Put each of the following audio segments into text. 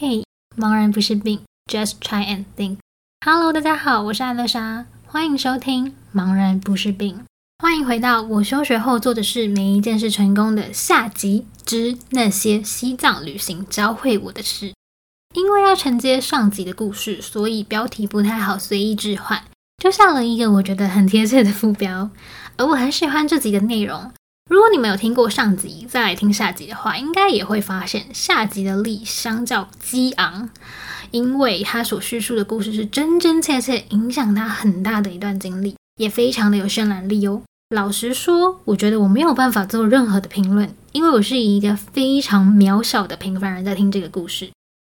嘿，茫然不是病，Just try and think。Hello，大家好，我是艾乐莎，欢迎收听《茫然不是病》，欢迎回到我休学后做的事没一件事成功的下集之那些西藏旅行教会我的事。因为要承接上集的故事，所以标题不太好随意置换，就下了一个我觉得很贴切的副标。而我很喜欢这集的内容。如果你们有听过上集，再来听下集的话，应该也会发现下集的力相较激昂，因为他所叙述的故事是真真切切影响他很大的一段经历，也非常的有渲染力哦。老实说，我觉得我没有办法做任何的评论，因为我是以一个非常渺小的平凡人在听这个故事。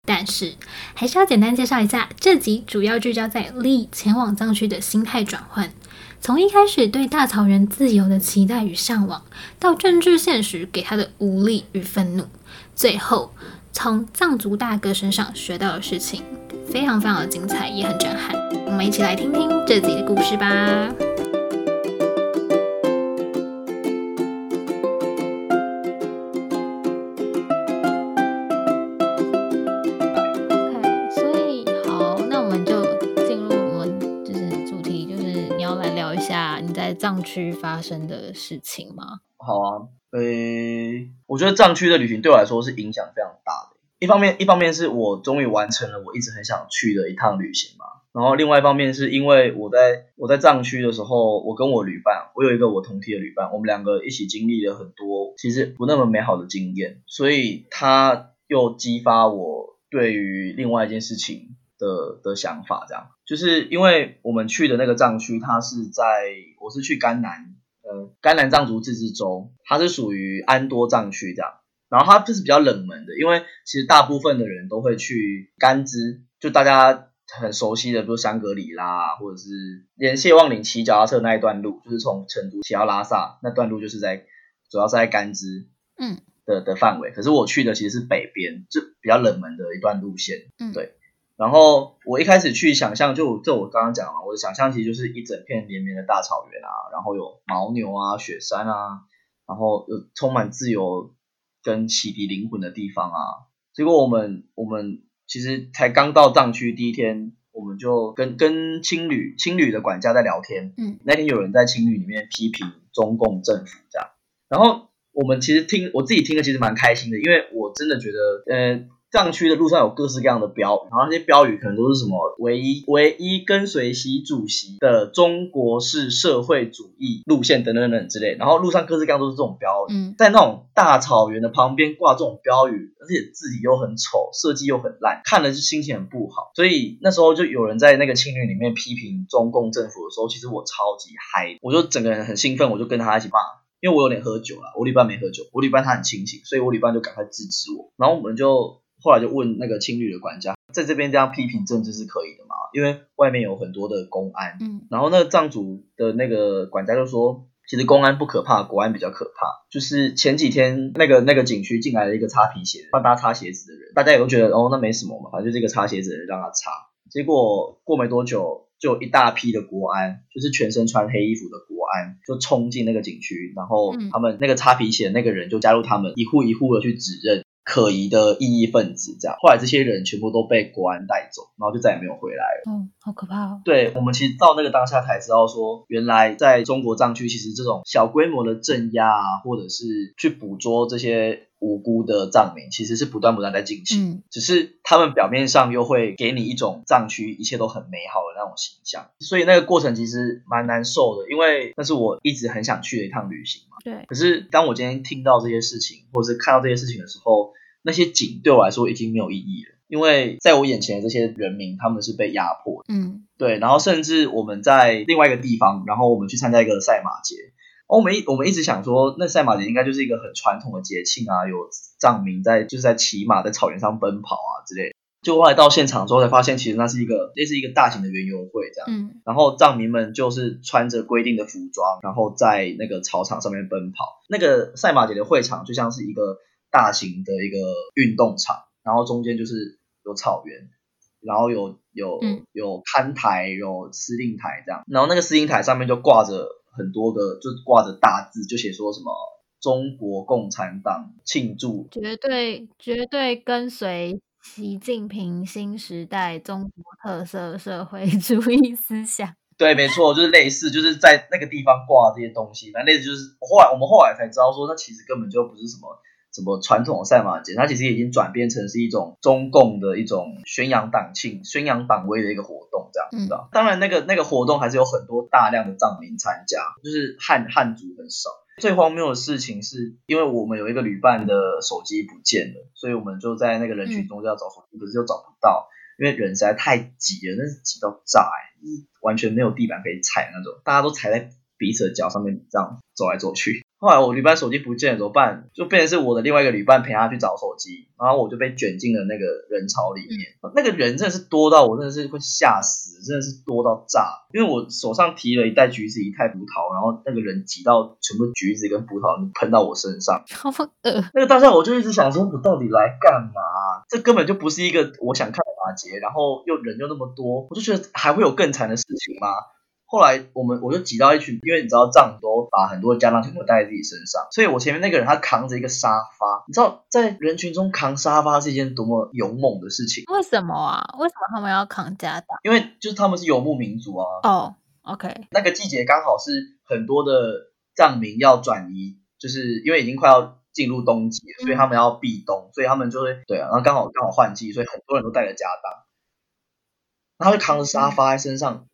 但是，还是要简单介绍一下，这集主要聚焦在力前往藏区的心态转换。从一开始对大草原自由的期待与向往，到政治现实给他的无力与愤怒，最后从藏族大哥身上学到的事情，非常非常的精彩，也很震撼。我们一起来听听这集的故事吧。藏区发生的事情吗？好啊，呃，我觉得藏区的旅行对我来说是影响非常大的。一方面，一方面是我终于完成了我一直很想去的一趟旅行嘛。然后，另外一方面是因为我在我在藏区的时候，我跟我旅伴，我有一个我同梯的旅伴，我们两个一起经历了很多其实不那么美好的经验，所以他又激发我对于另外一件事情的的想法，这样。就是因为我们去的那个藏区，它是在我是去甘南，呃，甘南藏族自治州，它是属于安多藏区这样，然后它就是比较冷门的，因为其实大部分的人都会去甘孜，就大家很熟悉的，比如香格里拉，或者是连谢望岭骑脚踏车那一段路，就是从成都骑到拉萨那段路，就是在主要是在甘孜，嗯。的的范围，可是我去的其实是北边，就比较冷门的一段路线，嗯，对。然后我一开始去想象，就就我刚刚讲了，我的想象其实就是一整片连绵的大草原啊，然后有牦牛啊、雪山啊，然后有充满自由跟洗涤灵魂的地方啊。结果我们我们其实才刚到藏区第一天，我们就跟跟青旅青旅的管家在聊天，嗯，那天有人在青旅里面批评中共政府这样，然后我们其实听我自己听的其实蛮开心的，因为我真的觉得，呃。藏区的路上有各式各样的标语，然后那些标语可能都是什么唯一唯一跟随习主席的中国式社会主义路线等等等等之类，然后路上各式各样都是这种标语。嗯，在那种大草原的旁边挂这种标语，而且字体又很丑，设计又很烂，看了就心情很不好。所以那时候就有人在那个青旅里面批评中共政府的时候，其实我超级嗨，我就整个人很兴奋，我就跟他一起骂，因为我有点喝酒了，我礼拜没喝酒，我礼拜他很清醒，所以我礼拜就赶快制止我，然后我们就。后来就问那个青旅的管家，在这边这样批评政治是可以的吗？因为外面有很多的公安。嗯，然后那个藏族的那个管家就说，其实公安不可怕，国安比较可怕。就是前几天那个那个景区进来了一个擦皮鞋，帮大家擦鞋子的人，大家也都觉得哦，那没什么嘛，反正就是一个擦鞋子的人让他擦。结果过没多久，就一大批的国安，就是全身穿黑衣服的国安，就冲进那个景区，然后他们那个擦皮鞋的那个人就加入他们，一户一户的去指认。可疑的异议分子，这样，后来这些人全部都被国安带走，然后就再也没有回来了。嗯，好可怕哦。对，我们其实到那个当下才知道说，原来在中国藏区，其实这种小规模的镇压啊，或者是去捕捉这些无辜的藏民，其实是不断不断在进行。嗯，只是他们表面上又会给你一种藏区一切都很美好的那种形象，所以那个过程其实蛮难受的，因为那是我一直很想去的一趟旅行嘛。对。可是当我今天听到这些事情，或者是看到这些事情的时候，那些景对我来说已经没有意义了，因为在我眼前的这些人民，他们是被压迫的。嗯，对。然后甚至我们在另外一个地方，然后我们去参加一个赛马节。哦我们一我们一直想说，那赛马节应该就是一个很传统的节庆啊，有藏民在就是在骑马在草原上奔跑啊之类的。就后来到现场之后才发现，其实那是一个类似一个大型的园游会这样。嗯。然后藏民们就是穿着规定的服装，然后在那个草场上面奔跑。那个赛马节的会场就像是一个。大型的一个运动场，然后中间就是有草原，然后有有有看台，有司令台这样，然后那个司令台上面就挂着很多个，就挂着大字，就写说什么中国共产党庆祝，绝对绝对跟随习近平新时代中国特色社会主义思想。对，没错，就是类似，就是在那个地方挂这些东西，反正类似就是后来我们后来才知道说，那其实根本就不是什么什么传统的赛马节，它其实已经转变成是一种中共的一种宣扬党庆、宣扬党威的一个活动，这样子的。嗯、当然，那个那个活动还是有很多大量的藏民参加，就是汉汉族很少。最荒谬的事情是，因为我们有一个旅伴的手机不见了，所以我们就在那个人群中就要找手机，可是又找不到。因为人实在太挤了，那是挤到炸哎，就是完全没有地板可以踩那种，大家都踩在彼此的脚上面，这样走来走去。后来我旅伴手机不见了怎么办？就变成是我的另外一个旅伴陪他去找手机，然后我就被卷进了那个人潮里面。那个人真的是多到我真的是会吓死，真的是多到炸。因为我手上提了一袋橘子，一袋葡萄，然后那个人挤到全部橘子跟葡萄喷到我身上，好恶。那个当下我就一直想说，我到底来干嘛？这根本就不是一个我想看的马节，然后又人又那么多，我就觉得还会有更惨的事情吗？后来我们我就挤到一群，因为你知道藏都把很多家当全部带在自己身上，所以我前面那个人他扛着一个沙发，你知道在人群中扛沙发是一件多么勇猛的事情？为什么啊？为什么他们要扛家当？因为就是他们是游牧民族啊。哦、oh,，OK。那个季节刚好是很多的藏民要转移，就是因为已经快要进入冬季，所以他们要避冬，所以他们就会对啊，然后刚好刚好换季，所以很多人都带着家当。然后就扛着沙发在身上，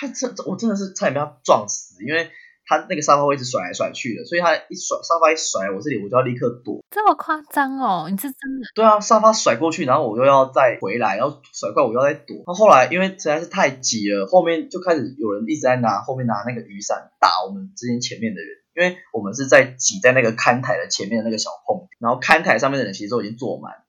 他这我真的是差点被他撞死，因为他那个沙发会一直甩来甩去的，所以他一甩沙发一甩我这里，我就要立刻躲。这么夸张哦？你是真的？对啊，沙发甩过去，然后我又要再回来，然后甩过来我又要再躲。那后来因为实在是太挤了，后面就开始有人一直在拿后面拿那个雨伞打我们之前前面的人，因为我们是在挤在那个看台的前面的那个小空，然后看台上面的人其实都已经坐满。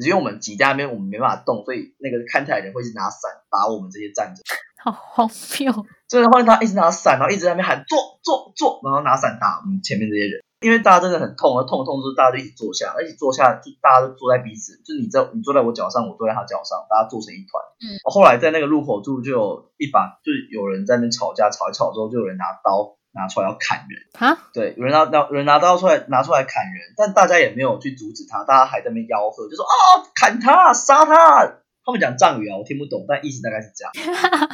只是因为我们挤在那边，我们没办法动，所以那个看台的人会是拿伞打我们这些站着。好荒谬！真的，换他一直拿伞，然后一直在那边喊坐坐坐，然后拿伞打我们前面这些人。因为大家真的很痛，而痛痛之后大家就一起坐下，一起坐下，就大家都坐在彼此，就你在你坐在我脚上，我坐在他脚上，大家坐成一团。嗯。后来在那个入口处就有一把，就有人在那边吵架，吵一吵之后就有人拿刀。拿出来要砍人哈，对，有人拿拿有人拿刀出来拿出来砍人，但大家也没有去阻止他，大家还在那边吆喝，就说啊、哦、砍他杀他。他们讲藏语啊，我听不懂，但意思大概是这样。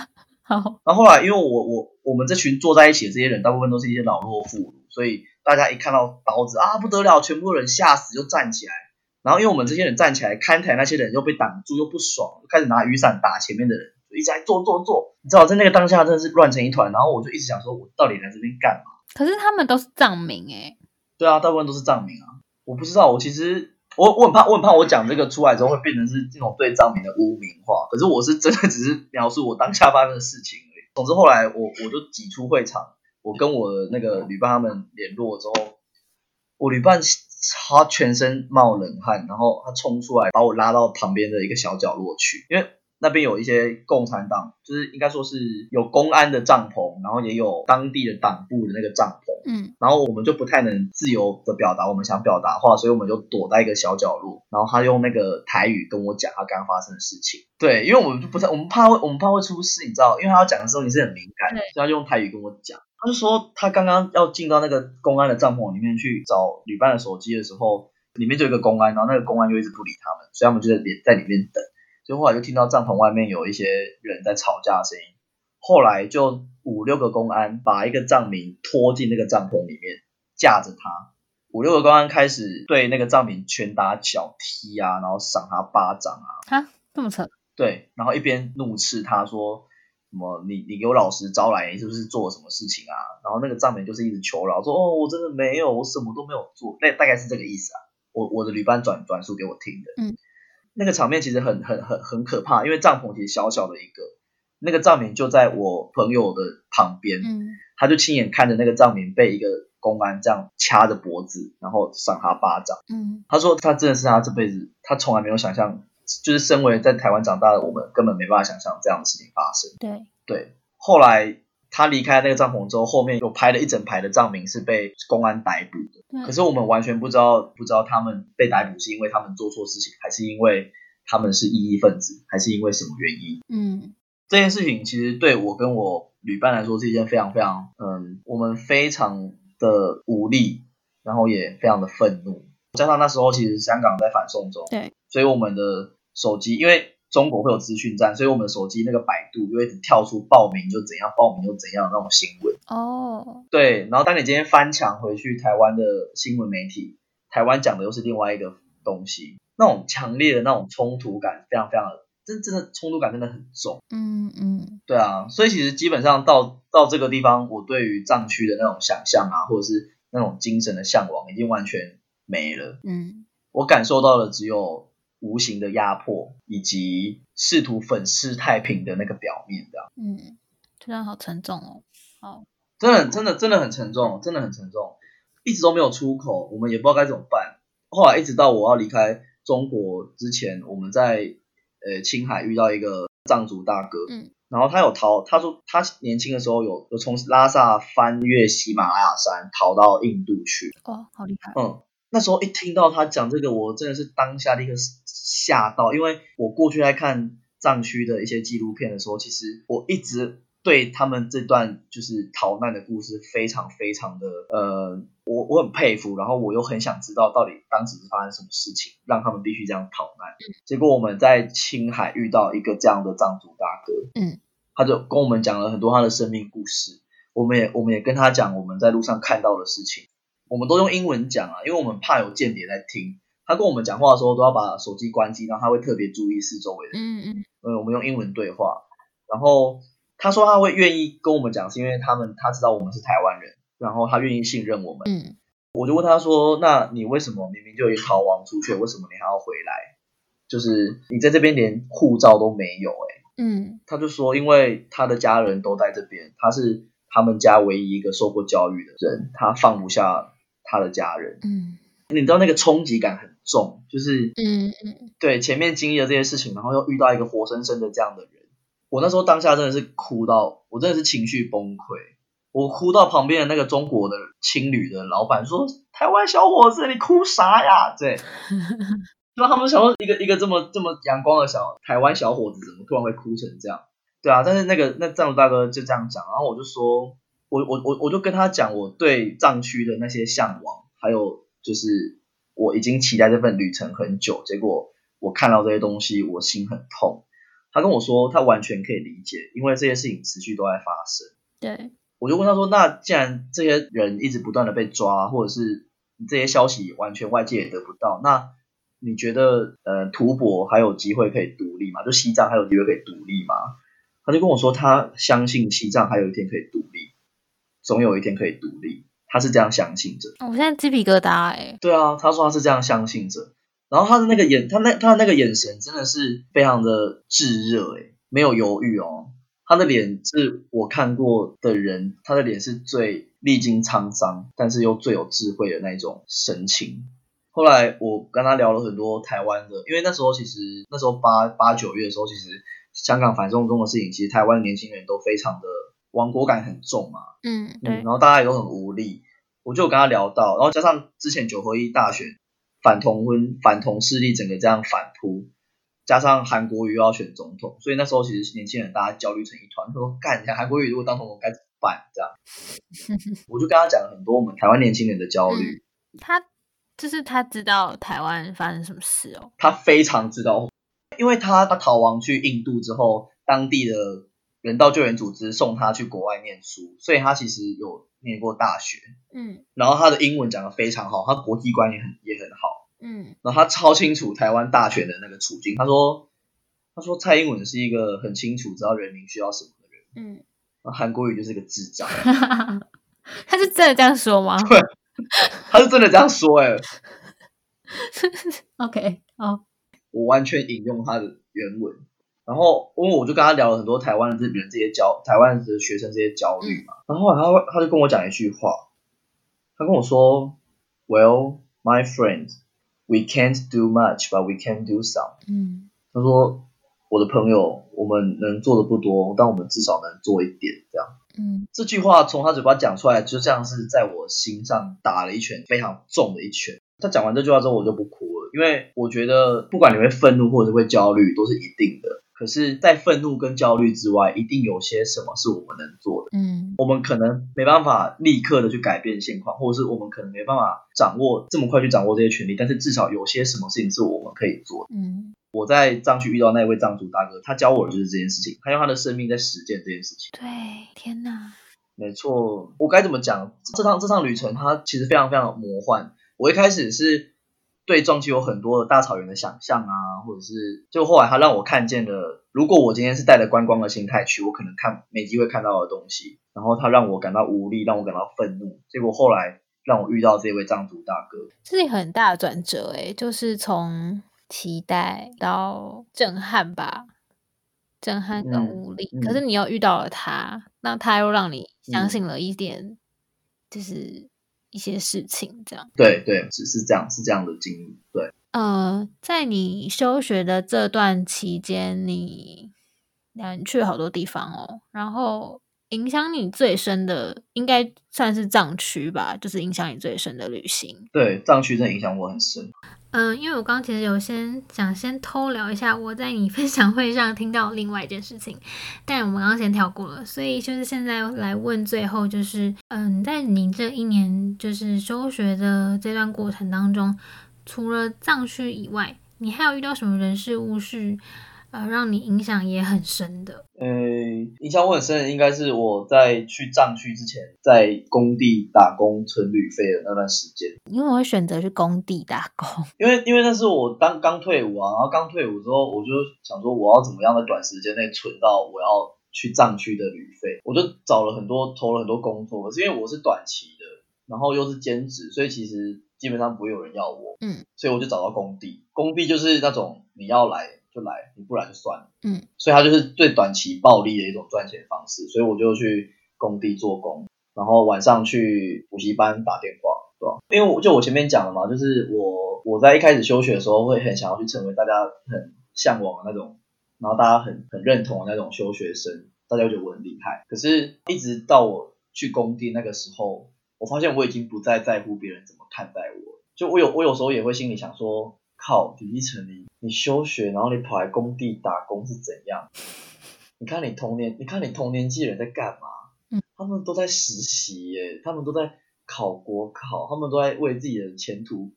好，然后后来因为我我我们这群坐在一起的这些人，大部分都是一些老弱妇孺，所以大家一看到刀子啊不得了，全部人吓死就站起来。然后因为我们这些人站起来，看台那些人又被挡住又不爽，开始拿雨伞打前面的人。一直在做做做，你知道，在那个当下真的是乱成一团。然后我就一直想说，我到底来这边干嘛？可是他们都是藏民诶。对啊，大部分都是藏民啊。我不知道，我其实我我很怕，我很怕我讲这个出来之后会变成是这种对藏民的污名化。可是我是真的只是描述我当下发生的事情而已。总之后来我我就挤出会场，我跟我的那个旅伴他们联络之后，我旅伴他全身冒冷汗，然后他冲出来把我拉到旁边的一个小角落去，因为。那边有一些共产党，就是应该说是有公安的帐篷，然后也有当地的党部的那个帐篷，嗯，然后我们就不太能自由的表达我们想表达的话，所以我们就躲在一个小角落，然后他用那个台语跟我讲他刚刚发生的事情，对，因为我们就不太，我们怕会，我们怕会出事，你知道，因为他要讲的时候你是很敏感，对，所以他就用台语跟我讲，他就说他刚刚要进到那个公安的帐篷里面去找旅伴的手机的时候，里面就有一个公安，然后那个公安就一直不理他们，所以他们就在里在里面等。就后来就听到帐篷外面有一些人在吵架的声音，后来就五六个公安把一个藏民拖进那个帐篷里面，架着他，五六个公安开始对那个藏民拳打脚踢啊，然后赏他巴掌啊，啊，这么扯？对，然后一边怒斥他说什么你你给我老实招来，你是不是做了什么事情啊？然后那个藏民就是一直求饶说哦我真的没有，我什么都没有做，那大概是这个意思啊，我我的旅伴转转述给我听的，嗯。那个场面其实很很很很可怕，因为帐篷其实小小的一个，那个藏民就在我朋友的旁边，嗯，他就亲眼看着那个藏民被一个公安这样掐着脖子，然后赏他巴掌，嗯，他说他真的是他这辈子他从来没有想象，就是身为在台湾长大的我们根本没办法想象这样的事情发生，对。对，后来。他离开那个帐篷之后，后面有拍了一整排的藏民是被公安逮捕的。嗯、可是我们完全不知道，不知道他们被逮捕是因为他们做错事情，还是因为他们是异议分子，还是因为什么原因？嗯，这件事情其实对我跟我旅伴来说是一件非常非常，嗯，我们非常的无力，然后也非常的愤怒。加上那时候其实香港在反送中，对，所以我们的手机，因为中国会有资讯站，所以我们的手机那个百度就会跳出报名就怎样，报名就怎样那种新闻。哦，对，然后当你今天翻墙回去台湾的新闻媒体，台湾讲的又是另外一个东西，那种强烈的那种冲突感非常非常的。真真的冲突感真的很重，嗯嗯，对啊，所以其实基本上到到这个地方，我对于藏区的那种想象啊，或者是那种精神的向往，已经完全没了。嗯，我感受到的只有无形的压迫，以及试图粉饰太平的那个表面，这样。嗯，突然好沉重哦，好，真的真的真的很沉重，真的很沉重，一直都没有出口，我们也不知道该怎么办。后来一直到我要离开中国之前，我们在。呃，青海遇到一个藏族大哥，嗯，然后他有逃，他说他年轻的时候有有从拉萨翻越喜马拉雅山逃到印度去，哦，好厉害，嗯，那时候一听到他讲这个，我真的是当下立刻吓到，因为我过去在看藏区的一些纪录片的时候，其实我一直。对他们这段就是逃难的故事，非常非常的呃，我我很佩服，然后我又很想知道到底当时是发生什么事情，让他们必须这样逃难。结果我们在青海遇到一个这样的藏族大哥，嗯，他就跟我们讲了很多他的生命故事，我们也我们也跟他讲我们在路上看到的事情，我们都用英文讲啊，因为我们怕有间谍在听。他跟我们讲话的时候都要把手机关机，然后他会特别注意四周围的，嗯嗯，呃，我们用英文对话，然后。他说他会愿意跟我们讲，是因为他们他知道我们是台湾人，然后他愿意信任我们。嗯，我就问他说：“那你为什么明明就已经逃亡出去，为什么你还要回来？就是你在这边连护照都没有、欸？”哎，嗯，他就说：“因为他的家人都在这边，他是他们家唯一一个受过教育的人，他放不下他的家人。”嗯，你知道那个冲击感很重，就是嗯嗯，对，前面经历了这些事情，然后又遇到一个活生生的这样的人。我那时候当下真的是哭到，我真的是情绪崩溃，我哭到旁边的那个中国的青旅的老板说：“台湾小伙子，你哭啥呀？”对，就他们想说一个一个这么这么阳光的小台湾小伙子，怎么突然会哭成这样？对啊，但是那个那藏族大哥就这样讲，然后我就说，我我我我就跟他讲我对藏区的那些向往，还有就是我已经期待这份旅程很久，结果我看到这些东西，我心很痛。他跟我说，他完全可以理解，因为这些事情持续都在发生。对，我就问他说：“那既然这些人一直不断的被抓，或者是这些消息完全外界也得不到，那你觉得呃，吐蕃还有机会可以独立吗？就西藏还有机会可以独立吗？”他就跟我说，他相信西藏还有一天可以独立，总有一天可以独立，他是这样相信着。我现在鸡皮疙瘩哎。对啊，他说他是这样相信着。然后他的那个眼，他那他的那个眼神真的是非常的炙热，诶，没有犹豫哦。他的脸是我看过的人，他的脸是最历经沧桑，但是又最有智慧的那种神情。后来我跟他聊了很多台湾的，因为那时候其实那时候八八九月的时候，其实香港反送中的事情，其实台湾年轻人都非常的亡国感很重嘛，嗯，对，嗯，然后大家也都很无力。我就跟他聊到，然后加上之前九合一大选。反同婚、反同势力整个这样反扑，加上韩国瑜又要选总统，所以那时候其实年轻人大家焦虑成一团。他说：“干一下韩国瑜如果当总统该怎么办？”这样，我就跟他讲了很多我们台湾年轻人的焦虑。嗯、他就是他知道台湾发生什么事哦，他非常知道，因为他他逃亡去印度之后，当地的人道救援组织送他去国外念书，所以他其实有念过大学。嗯，然后他的英文讲得非常好，他国际观也很也很好。嗯，然后他超清楚台湾大选的那个处境。他说，他说蔡英文是一个很清楚知道人民需要什么的人。嗯，韩国瑜就是个智障。他是真的这样说吗？对，他是真的这样说。哎，OK，好，我完全引用他的原文。然后，因为我就跟他聊了很多台湾的这边这些焦，台湾的学生这些焦虑嘛。然后他他就跟我讲一句话，他跟我说，Well, my friend. We can't do much, but we can do some。嗯，他说：“我的朋友，我们能做的不多，但我们至少能做一点。”这样。嗯，这句话从他嘴巴讲出来，就像是在我心上打了一拳，非常重的一拳。他讲完这句话之后，我就不哭了，因为我觉得，不管你会愤怒或者是会焦虑，都是一定的。可是，在愤怒跟焦虑之外，一定有些什么是我们能做的。嗯，我们可能没办法立刻的去改变现况，或者是我们可能没办法掌握这么快去掌握这些权利，但是至少有些什么事情是我们可以做的。嗯，我在藏区遇到那位藏族大哥，他教我的就是这件事情，他用他的生命在实践这件事情。对，天哪，没错，我该怎么讲？这趟这趟旅程它其实非常非常魔幻。我一开始是对藏区有很多的大草原的想象啊，或者是就后来他让我看见了，如果我今天是带着观光的心态去，我可能看没机会看到的东西。然后他让我感到无力，让我感到愤怒。结果后来让我遇到这位藏族大哥，这是很大的转折诶，就是从期待到震撼吧，震撼跟无力。嗯嗯、可是你又遇到了他，那他又让你相信了一点，就是。一些事情，这样对对，只是这样，是这样的经历。对，呃，在你休学的这段期间，你，你去了好多地方哦。然后影响你最深的，应该算是藏区吧，就是影响你最深的旅行。对，藏区真的影响我很深。嗯，因为我刚刚其实有先想先偷聊一下我在你 分享会上听到另外一件事情，但我们刚刚先跳过了，所以就是现在来问最后就是，嗯，在你这一年就是休学的这段过程当中，除了藏区以外，你还有遇到什么人事物是？呃，让你影响也很深的。呃，影响我很深的应该是我在去藏区之前，在工地打工存旅费的那段时间。因为我会选择去工地打工，因为因为那是我当刚退伍啊，然后刚退伍之后，我就想说我要怎么样在短时间内存到我要去藏区的旅费，我就找了很多，投了很多工作。可是因为我是短期的，然后又是兼职，所以其实基本上不会有人要我。嗯，所以我就找到工地，工地就是那种你要来。就来，你不来就算了。嗯，所以他就是最短期暴利的一种赚钱方式，所以我就去工地做工，然后晚上去补习班打电话，对吧？因为我就我前面讲了嘛，就是我我在一开始休学的时候会很想要去成为大家很向往的那种，然后大家很很认同的那种休学生，大家会觉得我很厉害。可是，一直到我去工地那个时候，我发现我已经不再在乎别人怎么看待我，就我有我有时候也会心里想说。靠，李依晨，你你休学，然后你跑来工地打工是怎样？你看你同年，你看你同年纪人在干嘛？嗯，他们都在实习耶，他们都在考国考，他们都在为自己的前途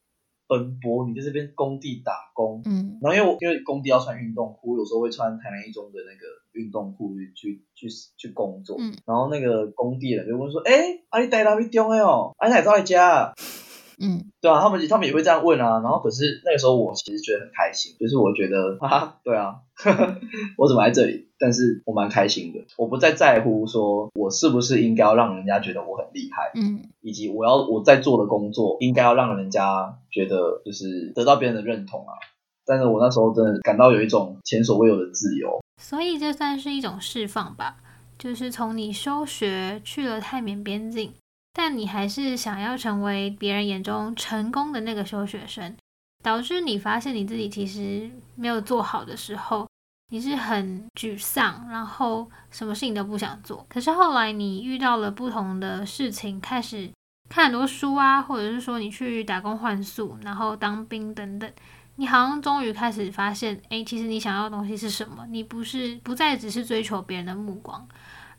奔波。你在这边工地打工，嗯，然后因为我因为工地要穿运动裤，有时候会穿台南一中的那个运动裤去去去去工作，嗯，然后那个工地人就问说，哎、欸，啊你台南一中的哦，啊你哪在家？嗯，对啊，他们他们也会这样问啊，然后可是那个时候我其实觉得很开心，就是我觉得哈哈，对啊呵呵，我怎么来这里？但是我蛮开心的，我不再在乎说我是不是应该要让人家觉得我很厉害，嗯，以及我要我在做的工作应该要让人家觉得就是得到别人的认同啊。但是我那时候真的感到有一种前所未有的自由，所以这算是一种释放吧，就是从你休学去了泰缅边境。但你还是想要成为别人眼中成功的那个休学生，导致你发现你自己其实没有做好的时候，你是很沮丧，然后什么事情都不想做。可是后来你遇到了不同的事情，开始看很多书啊，或者是说你去打工换宿，然后当兵等等，你好像终于开始发现，诶，其实你想要的东西是什么？你不是不再只是追求别人的目光，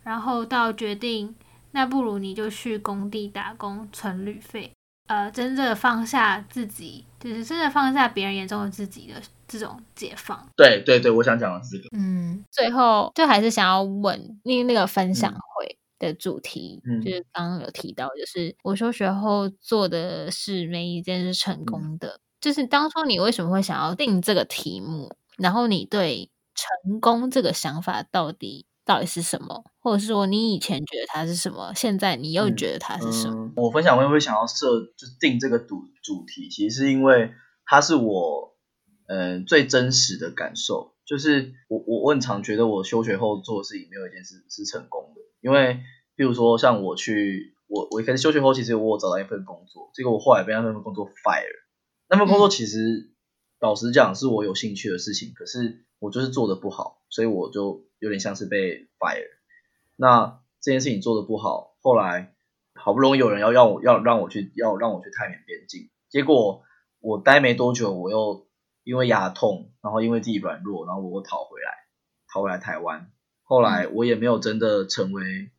然后到决定。那不如你就去工地打工存旅费，呃，真正放下自己，就是真的放下别人眼中的自己的这种解放。对对对，我想讲的是这个。嗯，最后就还是想要问那那个分享会的主题，嗯、就是刚刚有提到，就是我休学后做的事没一件是成功的。嗯、就是当初你为什么会想要定这个题目？然后你对成功这个想法到底？到底是什么，或者是说你以前觉得它是什么，现在你又觉得它是什么？嗯嗯、我分享会不会想要设就定这个主主题，其实是因为它是我嗯、呃、最真实的感受，就是我我我很常觉得我休学后做的事情没有一件事是成功的，因为比如说像我去我我一开始休学后，其实我有找到一份工作，结果我后来被那份工作 fire，那份工作其实、嗯、老实讲是我有兴趣的事情，可是我就是做的不好，所以我就。有点像是被 fire，那这件事情做的不好，后来好不容易有人要要我要让我去要让我去泰缅边境，结果我待没多久，我又因为牙痛，然后因为自己软弱，然后我又逃回来，逃回来台湾，后来我也没有真的成为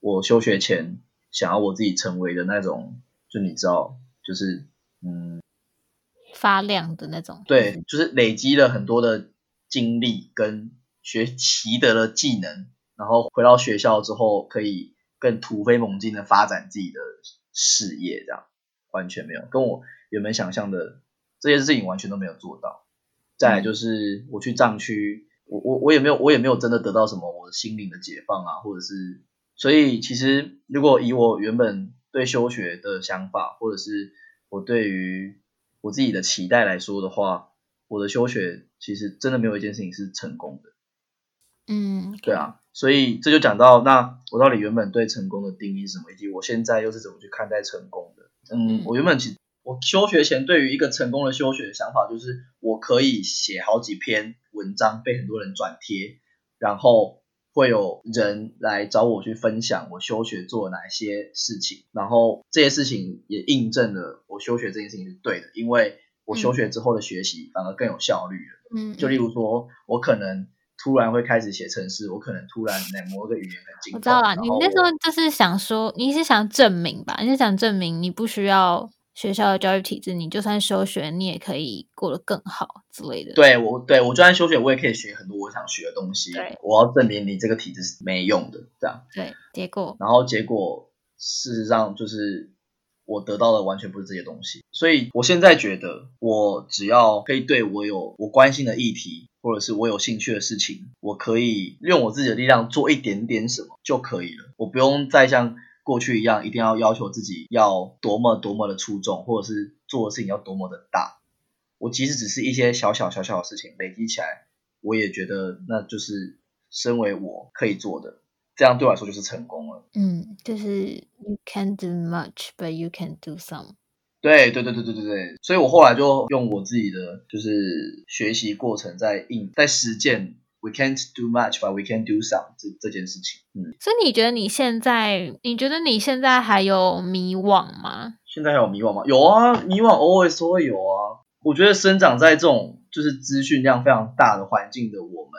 我休学前想要我自己成为的那种，就你知道，就是嗯。发亮的那种。对，就是累积了很多的经历跟学习得了技能，然后回到学校之后可以更突飞猛进的发展自己的事业，这样完全没有跟我原本想象的这些事情完全都没有做到。再来就是我去藏区，我我我也没有我也没有真的得到什么我心灵的解放啊，或者是所以其实如果以我原本对休学的想法，或者是我对于我自己的期待来说的话，我的休学其实真的没有一件事情是成功的。嗯，对啊，所以这就讲到那我到底原本对成功的定义是什么，以及我现在又是怎么去看待成功的。嗯，我原本其实我休学前对于一个成功的休学的想法，就是我可以写好几篇文章被很多人转贴，然后。会有人来找我去分享我休学做了哪些事情，然后这些事情也印证了我休学这件事情是对的，因为我休学之后的学习反而更有效率了。嗯，就例如说，我可能突然会开始写程式，我可能突然来某个语言很精通。我知道了，你那时候就是想说，你是想证明吧？你是想证明你不需要。学校的教育体制，你就算休学，你也可以过得更好之类的。对我，对我就算休学，我也可以学很多我想学的东西。对，我要证明你这个体制是没用的，这样。对，结果。然后结果，事实上就是我得到的完全不是这些东西。所以我现在觉得，我只要可以对我有我关心的议题，或者是我有兴趣的事情，我可以用我自己的力量做一点点什么就可以了。我不用再像。过去一样，一定要要求自己要多么多么的出众，或者是做的事情要多么的大。我即使只是一些小小小小的事情累积起来，我也觉得那就是身为我可以做的，这样对我来说就是成功了。嗯，就是 you can't do much, but you can do some。对对对对对对对，所以我后来就用我自己的就是学习过程在应在实践。We can't do much, but we can do some 这这件事情。嗯，所以你觉得你现在，你觉得你现在还有迷惘吗？现在还有迷惘吗？有啊，迷惘 always 都会有啊。我觉得生长在这种就是资讯量非常大的环境的我们，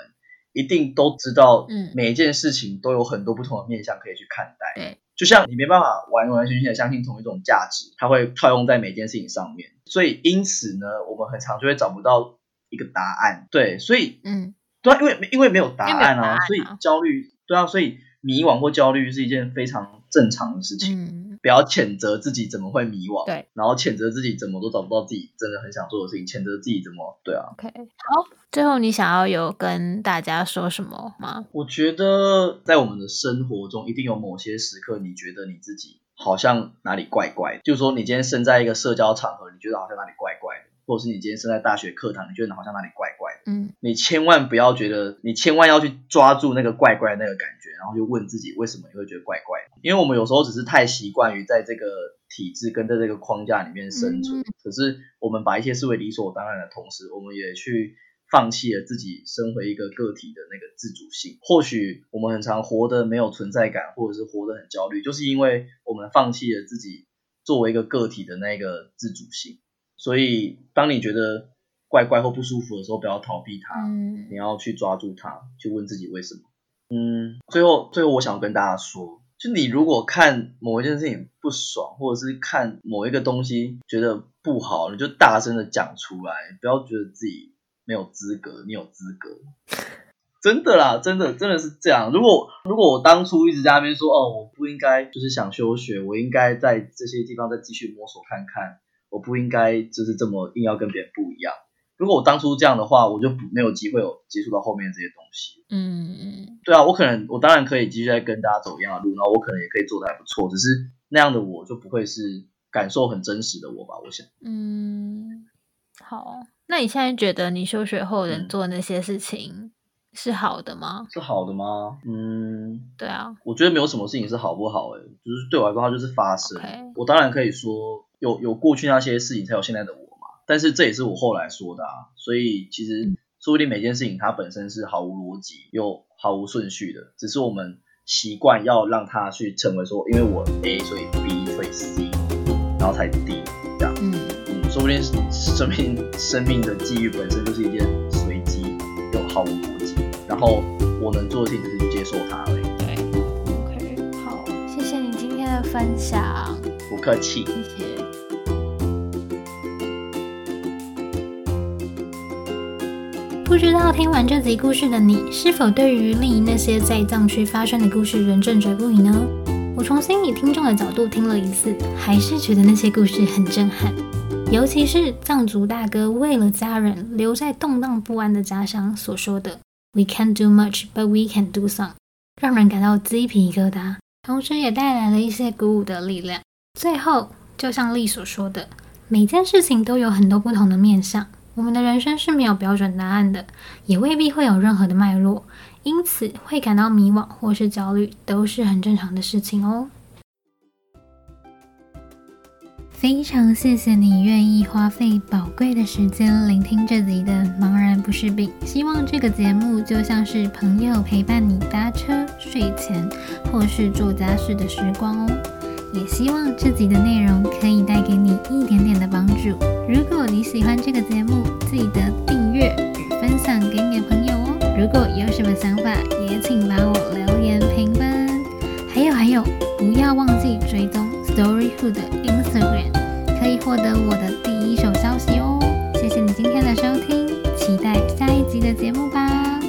一定都知道，嗯，每一件事情都有很多不同的面向可以去看待。对，就像你没办法完完全全的相信同一种价值，它会套用在每件事情上面。所以因此呢，我们很常就会找不到一个答案。对，所以嗯。对啊，因为因为没有答案啊，啊所以焦虑，对啊，所以迷惘或焦虑是一件非常正常的事情。嗯，不要谴责自己怎么会迷惘，对，然后谴责自己怎么都找不到自己真的很想做的事情，谴责自己怎么，对啊。OK，好，最后你想要有跟大家说什么吗？我觉得在我们的生活中，一定有某些时刻，你觉得你自己好像哪里怪怪的，就是说你今天身在一个社交场合，你觉得好像哪里怪怪的。或者是你今天身在大学课堂，你觉得好像哪里怪怪的，嗯，你千万不要觉得，你千万要去抓住那个怪怪的那个感觉，然后就问自己为什么你会觉得怪怪？因为我们有时候只是太习惯于在这个体制跟在这个框架里面生存，嗯，可是我们把一些视为理所当然的同时，我们也去放弃了自己身为一个个体的那个自主性。或许我们很常活得没有存在感，或者是活得很焦虑，就是因为我们放弃了自己作为一个个体的那个自主性。所以，当你觉得怪怪或不舒服的时候，不要逃避它，嗯，你要去抓住它，去问自己为什么。嗯，最后，最后我想跟大家说，就你如果看某一件事情不爽，或者是看某一个东西觉得不好，你就大声的讲出来，不要觉得自己没有资格，你有资格。真的啦，真的，真的是这样。如果如果我当初一直在那边说，哦，我不应该，就是想休学，我应该在这些地方再继续摸索看看。我不应该就是这么硬要跟别人不一样。如果我当初这样的话，我就没有机会有接触到后面这些东西。嗯嗯，对啊，我可能我当然可以继续在跟大家走一样的路，然后我可能也可以做的还不错，只是那样的我就不会是感受很真实的我吧，我想。嗯，好，那你现在觉得你休学后人做那些事情是好的吗？是好的吗？嗯，对啊，我觉得没有什么事情是好不好，欸，诶，就是对我来说，它就是发生。我当然可以说。有有过去那些事情，才有现在的我嘛。但是这也是我后来说的啊，所以其实说不定每件事情它本身是毫无逻辑又毫无顺序的，只是我们习惯要让它去成为说，因为我 A 所以 B 所以 C，然后才 D 这样。嗯嗯，说不定生命生命的际遇本身就是一件随机又毫无逻辑，然后我能做的事情就是去接受它而已。对，OK，好，谢谢你今天的分享。不客气。谢谢。不知道听完这集故事的你，是否对于丽那些在藏区发生的故事仍震惴不已呢？我重新以听众的角度听了一次，还是觉得那些故事很震撼。尤其是藏族大哥为了家人留在动荡不安的家乡所说的 “We can't do much, but we can do some”，让人感到鸡皮疙瘩，同时也带来了一些鼓舞的力量。最后，就像丽所说的，每件事情都有很多不同的面向。我们的人生是没有标准答案的，也未必会有任何的脉络，因此会感到迷惘或是焦虑，都是很正常的事情哦。非常谢谢你愿意花费宝贵的时间聆听这集的《茫然不是病》，希望这个节目就像是朋友陪伴你搭车、睡前或是做家事的时光哦。也希望这集的内容可以带给你一点点的帮助。如果你喜欢这个节目，记得订阅与分享给你的朋友哦。如果有什么想法，也请把我留言评分。还有还有，不要忘记追踪 Storyhood 的 Instagram，可以获得我的第一手消息哦。谢谢你今天的收听，期待下一集的节目吧。